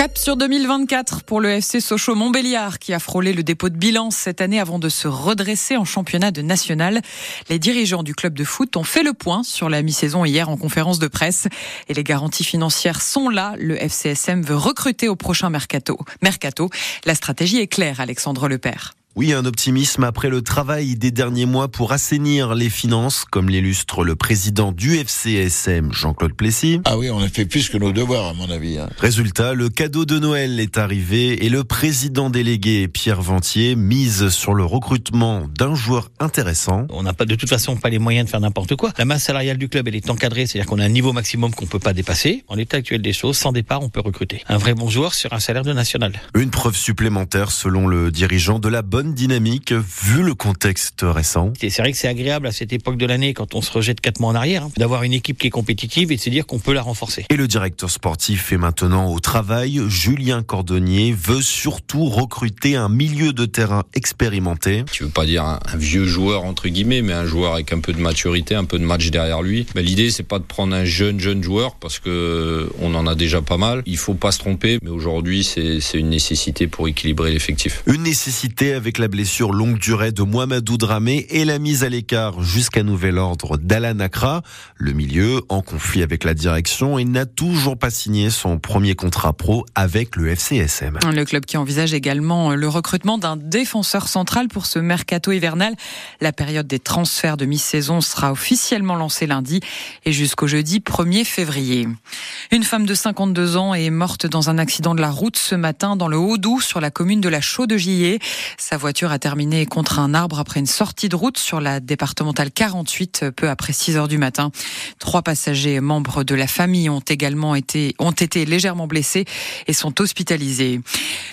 Cap sur 2024 pour le FC Sochaux Montbéliard qui a frôlé le dépôt de bilan cette année avant de se redresser en championnat de national. Les dirigeants du club de foot ont fait le point sur la mi-saison hier en conférence de presse et les garanties financières sont là. Le FCSM veut recruter au prochain mercato. Mercato. La stratégie est claire, Alexandre Lepère. Oui, un optimisme après le travail des derniers mois pour assainir les finances, comme l'illustre le président du FCSM, Jean-Claude Plessis. Ah oui, on a fait plus que nos devoirs, à mon avis. Hein. Résultat, le cadeau de Noël est arrivé et le président délégué, Pierre Ventier, mise sur le recrutement d'un joueur intéressant. On n'a pas de toute façon pas les moyens de faire n'importe quoi. La masse salariale du club, elle est encadrée, c'est-à-dire qu'on a un niveau maximum qu'on peut pas dépasser. En l'état actuel des choses, sans départ, on peut recruter un vrai bon joueur sur un salaire de national. Une preuve supplémentaire, selon le dirigeant, de la bonne dynamique vu le contexte récent. C'est vrai que c'est agréable à cette époque de l'année, quand on se rejette quatre mois en arrière, hein, d'avoir une équipe qui est compétitive et de se dire qu'on peut la renforcer. Et le directeur sportif est maintenant au travail. Julien Cordonnier veut surtout recruter un milieu de terrain expérimenté. Tu veux pas dire un, vieux joueur entre guillemets, mais un joueur avec un peu de maturité, un peu de match derrière lui. Mais l'idée c'est pas de prendre un jeune jeune joueur parce que on en a déjà pas mal. Il faut pas se tromper, mais aujourd'hui c'est une nécessité pour équilibrer l'effectif. Une nécessité avec la blessure sur longue durée de Mohamedou Dramé et la mise à l'écart jusqu'à nouvel ordre d'Alan Akra. Le milieu, en conflit avec la direction, et n'a toujours pas signé son premier contrat pro avec le FCSM. Le club qui envisage également le recrutement d'un défenseur central pour ce mercato hivernal. La période des transferts de mi-saison sera officiellement lancée lundi et jusqu'au jeudi 1er février. Une femme de 52 ans est morte dans un accident de la route ce matin dans le Haut-Doubs sur la commune de la Chaux-de-Gillé. Sa voiture a terminé contre un arbre après une sortie de route sur la départementale 48 peu après 6 heures du matin. Trois passagers membres de la famille ont également été, ont été légèrement blessés et sont hospitalisés.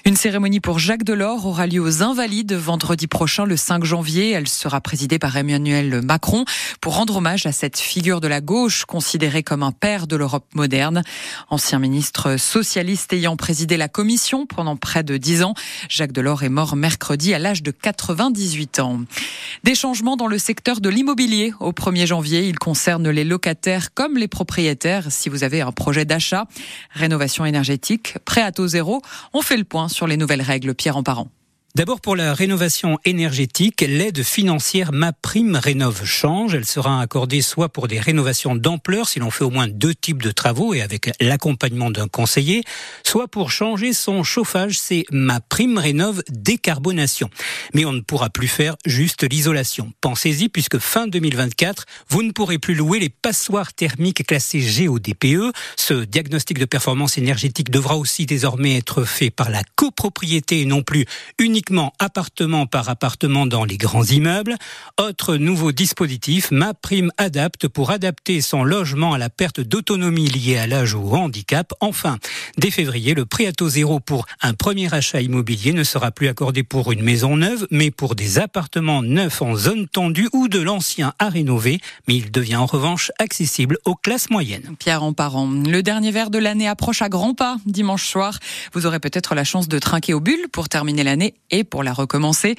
Une cérémonie pour Jacques Delors aura lieu aux Invalides vendredi prochain, le 5 janvier. Elle sera présidée par Emmanuel Macron pour rendre hommage à cette figure de la gauche considérée comme un père de l'Europe moderne. Ancien ministre socialiste ayant présidé la commission pendant près de dix ans, Jacques Delors est mort mercredi à l'âge de 98 ans. Des changements dans le secteur de l'immobilier au 1er janvier. Ils concernent les locataires comme les propriétaires. Si vous avez un projet d'achat, rénovation énergétique, prêt à taux zéro, on fait le point sur les nouvelles règles. Pierre en parent. D'abord pour la rénovation énergétique, l'aide financière MaPrime Rénove change. Elle sera accordée soit pour des rénovations d'ampleur si l'on fait au moins deux types de travaux et avec l'accompagnement d'un conseiller, soit pour changer son chauffage. C'est MaPrime Rénove décarbonation. Mais on ne pourra plus faire juste l'isolation. Pensez-y puisque fin 2024, vous ne pourrez plus louer les passoires thermiques classées GODPE. Ce diagnostic de performance énergétique devra aussi désormais être fait par la copropriété et non plus uniquement appartement par appartement dans les grands immeubles. Autre nouveau dispositif, ma prime adapte pour adapter son logement à la perte d'autonomie liée à l'âge ou au handicap. Enfin, dès février, le prêt à taux zéro pour un premier achat immobilier ne sera plus accordé pour une maison neuve, mais pour des appartements neufs en zone tendue ou de l'ancien à rénover. Mais il devient en revanche accessible aux classes moyennes. Pierre en parent. Le dernier verre de l'année approche à grands pas dimanche soir. Vous aurez peut-être la chance de trinquer au bulle pour terminer l'année et pour la recommencer.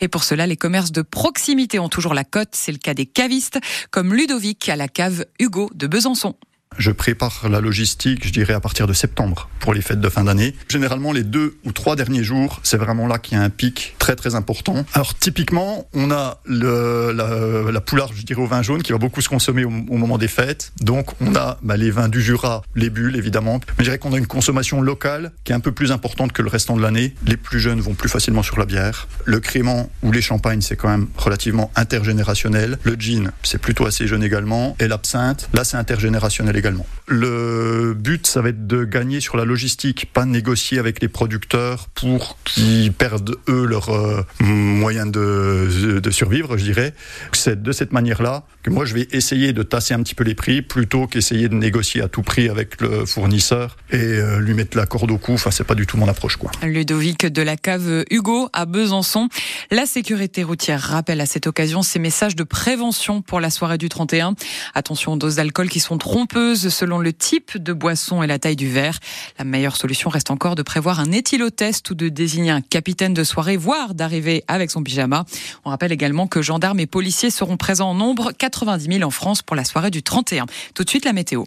Et pour cela, les commerces de proximité ont toujours la cote. C'est le cas des cavistes, comme Ludovic à la cave Hugo de Besançon. Je prépare la logistique, je dirais, à partir de septembre pour les fêtes de fin d'année. Généralement, les deux ou trois derniers jours, c'est vraiment là qu'il y a un pic très très important. Alors typiquement, on a le, la, la poularde, je dirais, au vin jaune qui va beaucoup se consommer au, moment des fêtes. Donc on a bah, les vins du Jura, les bulles évidemment. Mais je dirais qu'on a une consommation locale qui est un peu plus importante que le restant de l'année. Les plus jeunes vont plus facilement sur la bière. Le crément ou les champagnes, c'est quand même relativement intergénérationnel. Le gin, c'est plutôt assez jeune également. Et l'absinthe, là c'est intergénérationnel également. Le but, ça va être de gagner sur la logistique, pas négocier avec les producteurs pour qu'ils perdent eux leurs euh, moyens de, de, survivre, je dirais. C'est de cette manière-là que moi je vais essayer de tasser un petit peu les prix plutôt qu'essayer de négocier à tout prix avec le fournisseur et euh, lui mettre la corde au cou. Enfin, c'est pas du tout mon approche, quoi. Ludovic de la cave Hugo à Besançon. La sécurité routière rappelle à cette occasion ces messages de prévention pour la soirée du 31. Attention aux doses d'alcool qui sont trompeuses selon le type de boisson et la taille du verre. La meilleure solution reste encore de prévoir un éthylotest ou de désigner un capitaine de soirée, voire d'arriver avec son pyjama. On rappelle également que gendarmes et policiers seront présents en nombre, 90 000 en France pour la soirée du 31. Tout de suite la météo.